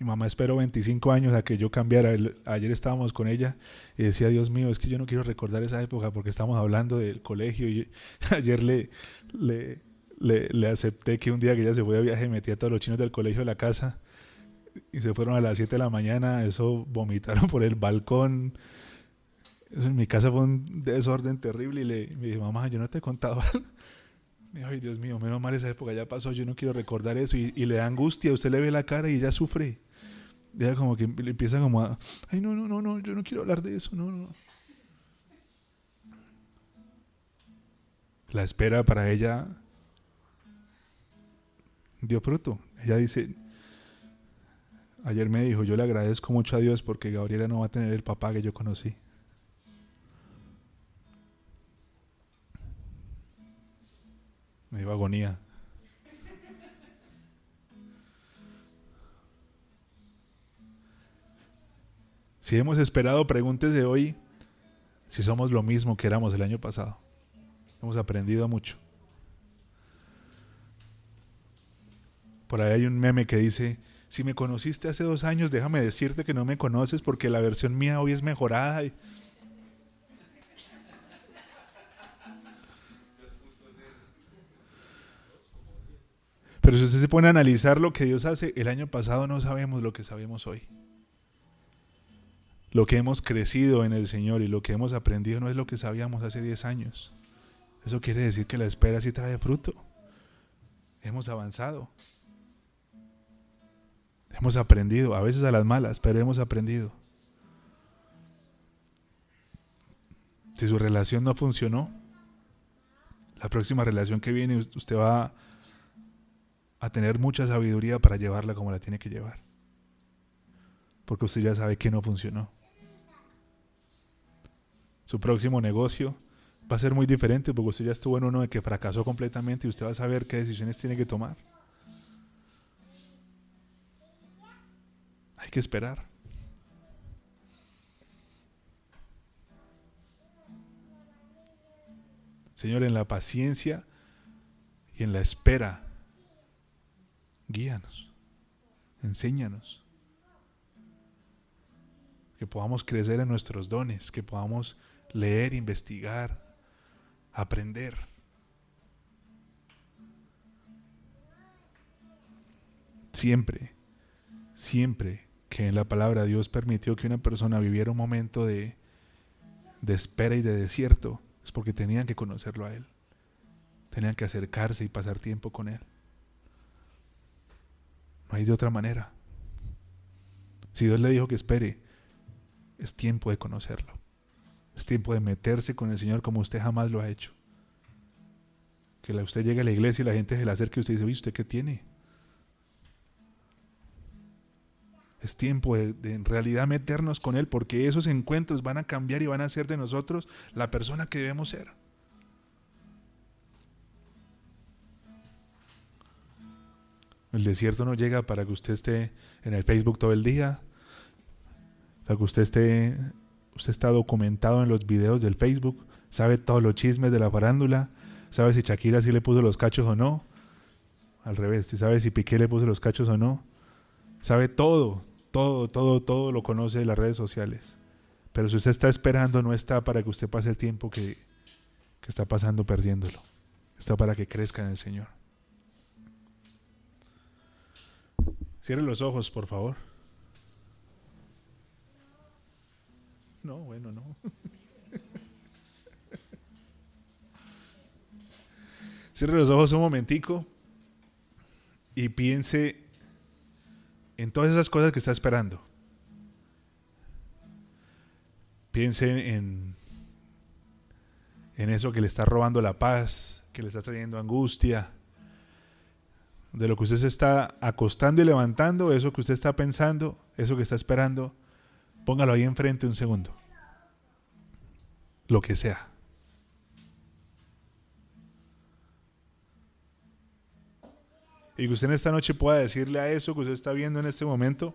Mi mamá esperó 25 años a que yo cambiara. ayer estábamos con ella y decía, Dios mío, es que yo no quiero recordar esa época porque estamos hablando del colegio. Y ayer le, le, le, acepté que un día que ella se fue de viaje metía a todos los chinos del colegio de la casa y se fueron a las 7 de la mañana. Eso vomitaron por el balcón. Eso en mi casa fue un desorden terrible y le dije, mamá, yo no te he contado Ay, Dios mío, menos mal esa época ya pasó, yo no quiero recordar eso. Y, y le da angustia, usted le ve la cara y ella sufre. Ya como que le empieza como a, ay, no, no, no, no, yo no quiero hablar de eso, no, no. La espera para ella dio fruto. Ella dice, ayer me dijo, yo le agradezco mucho a Dios porque Gabriela no va a tener el papá que yo conocí. Me dio agonía. Si hemos esperado, pregúntese hoy si somos lo mismo que éramos el año pasado. Hemos aprendido mucho. Por ahí hay un meme que dice, si me conociste hace dos años, déjame decirte que no me conoces porque la versión mía hoy es mejorada. Pero si usted se pone a analizar lo que Dios hace, el año pasado no sabemos lo que sabemos hoy lo que hemos crecido en el Señor y lo que hemos aprendido no es lo que sabíamos hace 10 años. Eso quiere decir que la espera sí trae fruto. Hemos avanzado. Hemos aprendido, a veces a las malas, pero hemos aprendido. Si su relación no funcionó, la próxima relación que viene usted va a tener mucha sabiduría para llevarla como la tiene que llevar. Porque usted ya sabe que no funcionó su próximo negocio va a ser muy diferente porque usted ya estuvo en uno de que fracasó completamente y usted va a saber qué decisiones tiene que tomar. Hay que esperar. Señor, en la paciencia y en la espera, guíanos, enséñanos. Que podamos crecer en nuestros dones, que podamos leer, investigar, aprender. Siempre, siempre que en la palabra Dios permitió que una persona viviera un momento de, de espera y de desierto, es porque tenían que conocerlo a Él. Tenían que acercarse y pasar tiempo con Él. No hay de otra manera. Si Dios le dijo que espere, es tiempo de conocerlo. Es tiempo de meterse con el Señor como usted jamás lo ha hecho. Que usted llegue a la iglesia y la gente se le acerque y usted dice, ¿usted qué tiene? Es tiempo de, de, en realidad meternos con Él porque esos encuentros van a cambiar y van a hacer de nosotros la persona que debemos ser. El desierto no llega para que usted esté en el Facebook todo el día, para que usted esté usted está documentado en los videos del Facebook, sabe todos los chismes de la farándula, sabe si Shakira sí le puso los cachos o no. Al revés, si sabe si Piqué le puso los cachos o no. Sabe todo, todo, todo, todo lo conoce de las redes sociales. Pero si usted está esperando, no está para que usted pase el tiempo que, que está pasando perdiéndolo. Está para que crezca en el Señor. Cierre los ojos, por favor. No, bueno, no. Cierre los ojos un momentico y piense en todas esas cosas que está esperando. Piense en, en eso que le está robando la paz, que le está trayendo angustia. de lo que usted se está acostando y levantando, eso que usted está pensando, eso que está esperando, póngalo ahí enfrente un segundo. Lo que sea. Y que usted en esta noche pueda decirle a eso que usted está viendo en este momento,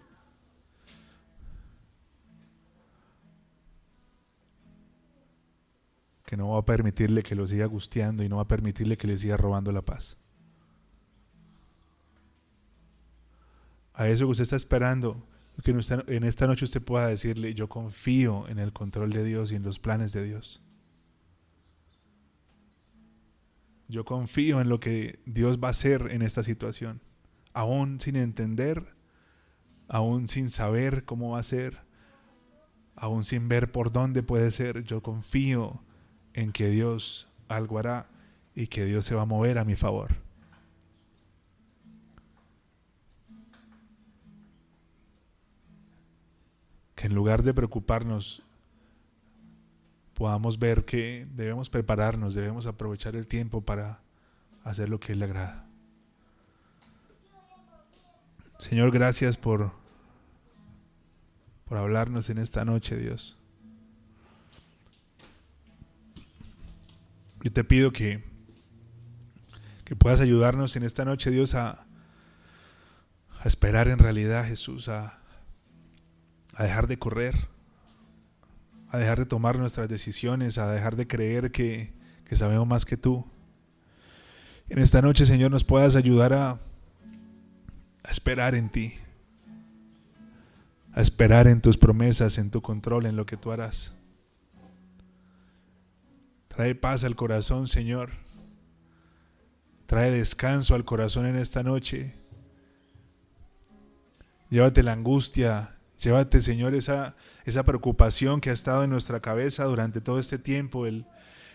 que no va a permitirle que lo siga gusteando y no va a permitirle que le siga robando la paz. A eso que usted está esperando, que en esta noche usted pueda decirle, yo confío en el control de Dios y en los planes de Dios. Yo confío en lo que Dios va a hacer en esta situación, aún sin entender, aún sin saber cómo va a ser, aún sin ver por dónde puede ser. Yo confío en que Dios algo hará y que Dios se va a mover a mi favor. Que en lugar de preocuparnos, podamos ver que debemos prepararnos, debemos aprovechar el tiempo para hacer lo que Él le agrada. Señor, gracias por, por hablarnos en esta noche, Dios. Yo te pido que, que puedas ayudarnos en esta noche, Dios, a, esperar en realidad, Jesús, a dejar de correr, a dejar de tomar nuestras decisiones, a dejar de creer que, que sabemos más que tú. En esta noche, Señor, nos puedas ayudar a, a esperar en ti, a esperar en tus promesas, en tu control, en lo que tú harás. Trae paz al corazón, Señor. Trae descanso al corazón en esta noche. Llévate la angustia, llévate, Señor, esa, esa preocupación que ha estado en nuestra cabeza durante todo este tiempo.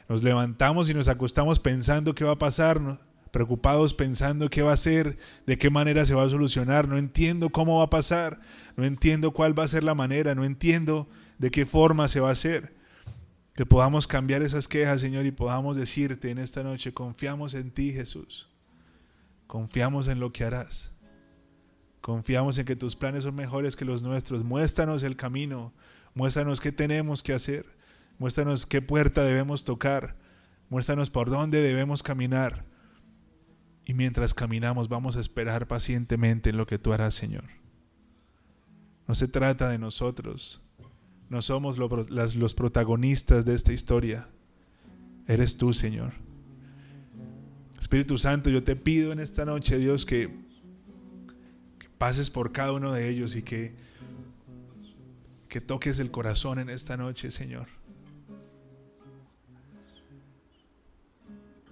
Nos levantamos y nos acostamos pensando qué va a pasar, preocupados pensando qué va a ser, de qué manera se va a solucionar. No entiendo cómo va a pasar, no entiendo cuál va a ser la manera, no entiendo de qué forma se va a hacer. Que podamos cambiar esas quejas, Señor, y podamos decirte en esta noche, confiamos en ti, Jesús. Confiamos en lo que harás. Confiamos en que tus planes son mejores que los nuestros. Muéstranos el camino. Muéstranos qué tenemos que hacer. Muéstranos qué puerta debemos tocar. Muéstranos por dónde debemos caminar. Y mientras caminamos vamos a esperar pacientemente en lo que tú harás, Señor. No se trata de nosotros no somos los protagonistas de esta historia. Eres tú, Señor. Espíritu Santo, yo te pido en esta noche, Dios, que, que pases por cada uno de ellos y que, que toques el corazón en esta noche, Señor.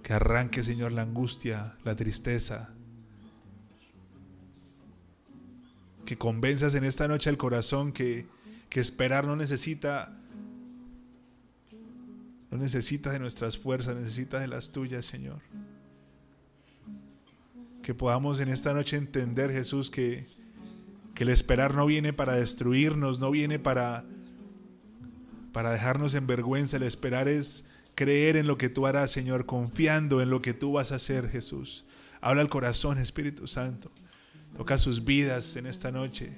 Que arranque, Señor, la angustia, la tristeza. Que convenzas en esta noche al corazón que, que esperar no necesita no necesita de nuestras fuerzas, necesita de las tuyas, Señor. Que podamos en esta noche entender, Jesús, que, que el esperar no viene para destruirnos, no viene para, para dejarnos en vergüenza. El esperar es creer en lo que tú harás, Señor, confiando en lo que tú vas a hacer, Jesús. Habla al corazón, Espíritu Santo. Toca sus vidas en esta noche.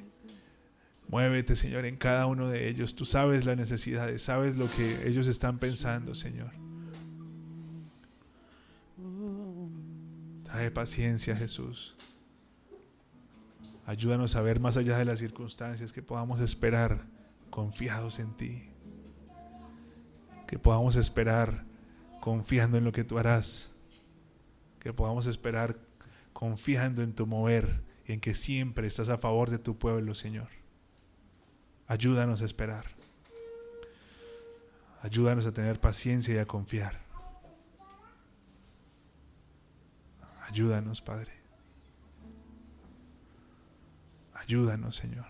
Muévete, Señor, en cada uno de ellos. Tú sabes las necesidades, sabes lo que ellos están pensando, Señor. Trae paciencia, Jesús. Ayúdanos a ver más allá de las circunstancias, que podamos esperar confiados en ti. Que podamos esperar confiando en lo que tú harás. Que podamos esperar confiando en tu mover y en que siempre estás a favor de tu pueblo, Señor. Ayúdanos a esperar. Ayúdanos a tener paciencia y a confiar. Ayúdanos, Padre. Ayúdanos, Señor.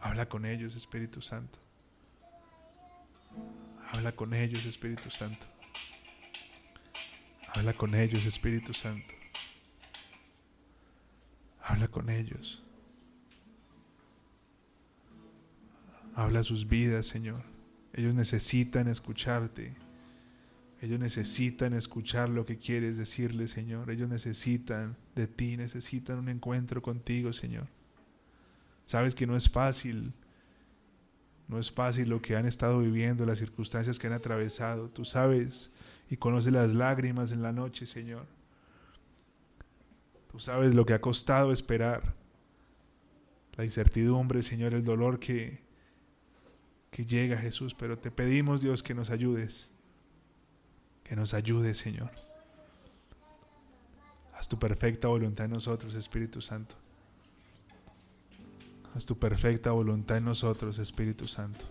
Habla con ellos, Espíritu Santo. Habla con ellos, Espíritu Santo. Habla con ellos, Espíritu Santo. Habla con ellos. Habla sus vidas, Señor. Ellos necesitan escucharte. Ellos necesitan escuchar lo que quieres decirles, Señor. Ellos necesitan de ti, necesitan un encuentro contigo, Señor. Sabes que no es fácil, no es fácil lo que han estado viviendo, las circunstancias que han atravesado. Tú sabes y conoces las lágrimas en la noche, Señor. Tú sabes lo que ha costado esperar. La incertidumbre, Señor, el dolor que, que llega, Jesús. Pero te pedimos, Dios, que nos ayudes. Que nos ayudes, Señor. Haz tu perfecta voluntad en nosotros, Espíritu Santo. Haz tu perfecta voluntad en nosotros, Espíritu Santo.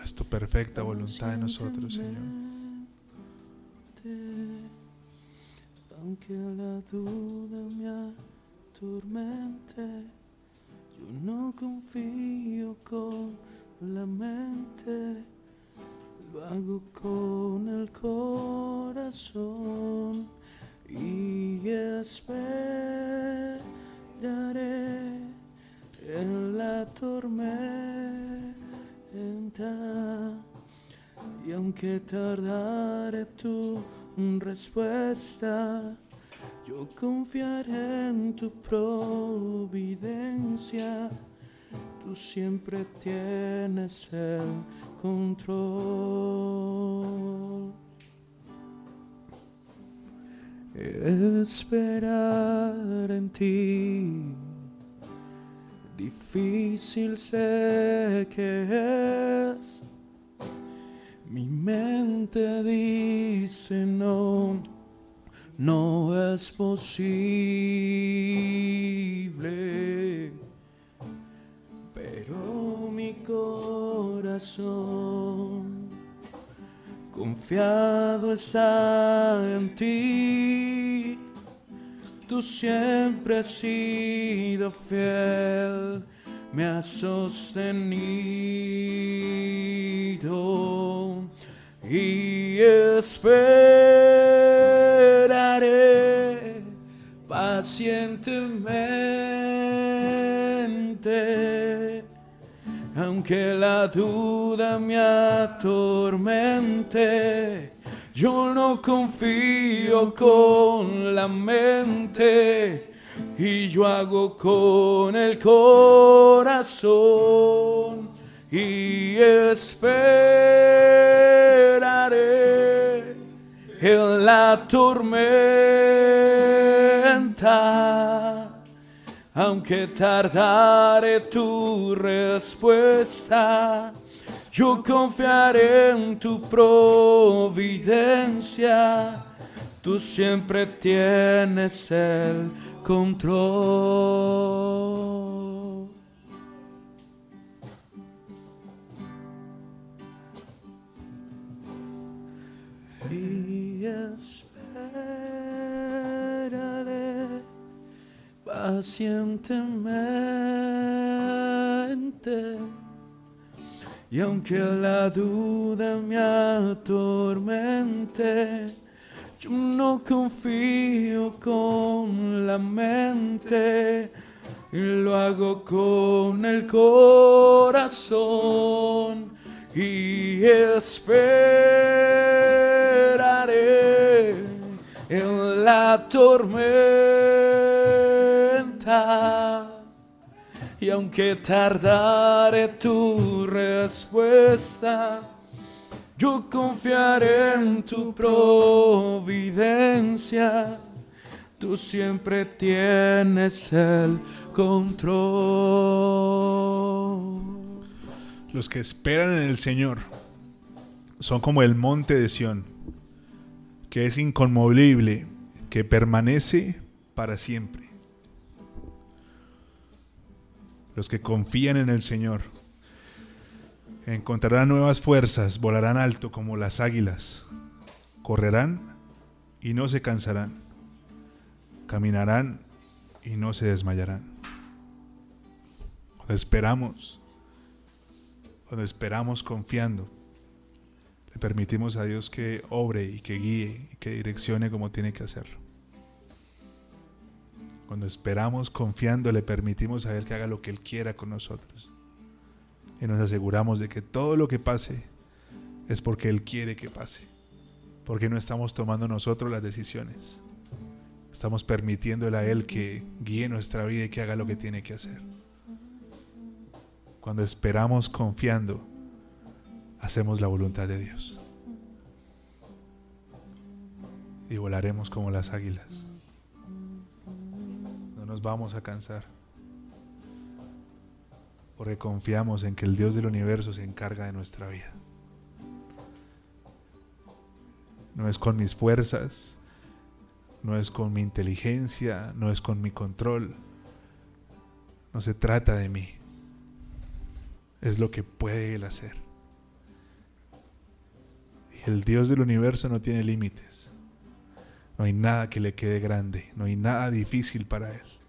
Haz tu perfecta voluntad en nosotros, Señor. Aunque la duda me atormente, yo no confío con la mente, lo hago con el corazón y esperaré en la tormenta. Y aunque tardare tu respuesta, yo confiaré en tu providencia. Tú siempre tienes el control. Esperar en ti, difícil sé que es. Mi mente dice no, no es posible, pero mi corazón. Confiado está en ti. Tú siempre has sido fiel, me has sostenido. Y esperaré pacientemente aunque la duda me atormente, yo no confío con la mente y yo hago con el corazón y esperaré en la tormenta aunque tardare tu respuesta, yo confiaré en tu providencia. Tú siempre tienes el control. Y pacientemente. Y aunque la duda me atormente, yo no confío con la mente, lo hago con el corazón y esperaré en la tormenta. Y aunque tardare tu respuesta, yo confiaré en tu providencia. Tú siempre tienes el control. Los que esperan en el Señor son como el monte de Sión, que es inconmovible, que permanece para siempre. Los que confían en el Señor encontrarán nuevas fuerzas, volarán alto como las águilas, correrán y no se cansarán, caminarán y no se desmayarán. Cuando esperamos, cuando esperamos confiando, le permitimos a Dios que obre y que guíe y que direccione como tiene que hacerlo. Cuando esperamos confiando, le permitimos a Él que haga lo que Él quiera con nosotros. y nos aseguramos de que todo lo que pase es porque Él quiere que pase, porque no estamos tomando nosotros las decisiones, estamos permitiéndole a Él que guíe nuestra vida y que haga lo que tiene que hacer. Cuando esperamos confiando, hacemos la voluntad de Dios. Y volaremos como las águilas. No nos vamos a cansar. Porque confiamos en que el Dios del universo se encarga de nuestra vida. No es con mis fuerzas, no es con mi inteligencia, no es con mi control. No se trata de mí. Es lo que puede Él hacer. Y el Dios del universo no tiene límites. No hay nada que le quede grande, no hay nada difícil para Él.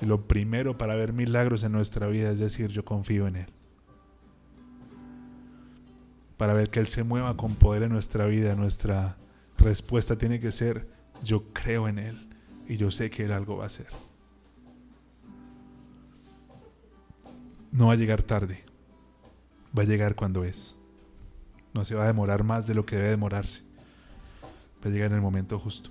Lo primero para ver milagros en nuestra vida es decir, yo confío en Él. Para ver que Él se mueva con poder en nuestra vida, nuestra respuesta tiene que ser, yo creo en Él y yo sé que Él algo va a hacer. No va a llegar tarde, va a llegar cuando es. No se va a demorar más de lo que debe demorarse. Va a llegar en el momento justo.